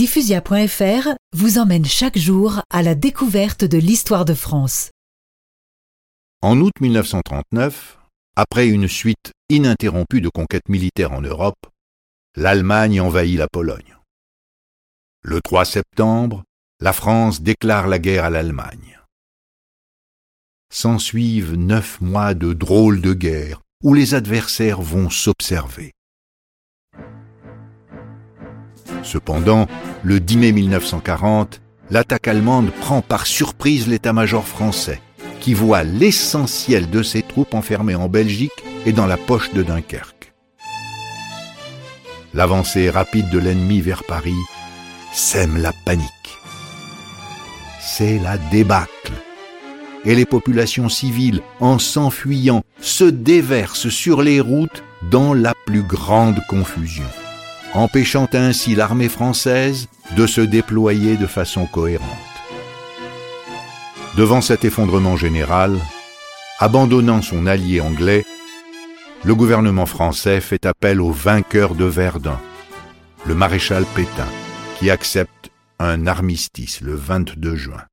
Diffusia.fr vous emmène chaque jour à la découverte de l'histoire de France. En août 1939, après une suite ininterrompue de conquêtes militaires en Europe, l'Allemagne envahit la Pologne. Le 3 septembre, la France déclare la guerre à l'Allemagne. S'ensuivent neuf mois de drôles de guerre où les adversaires vont s'observer. Cependant, le 10 mai 1940, l'attaque allemande prend par surprise l'état-major français, qui voit l'essentiel de ses troupes enfermées en Belgique et dans la poche de Dunkerque. L'avancée rapide de l'ennemi vers Paris sème la panique. C'est la débâcle. Et les populations civiles, en s'enfuyant, se déversent sur les routes dans la plus grande confusion empêchant ainsi l'armée française de se déployer de façon cohérente. Devant cet effondrement général, abandonnant son allié anglais, le gouvernement français fait appel au vainqueur de Verdun, le maréchal Pétain, qui accepte un armistice le 22 juin.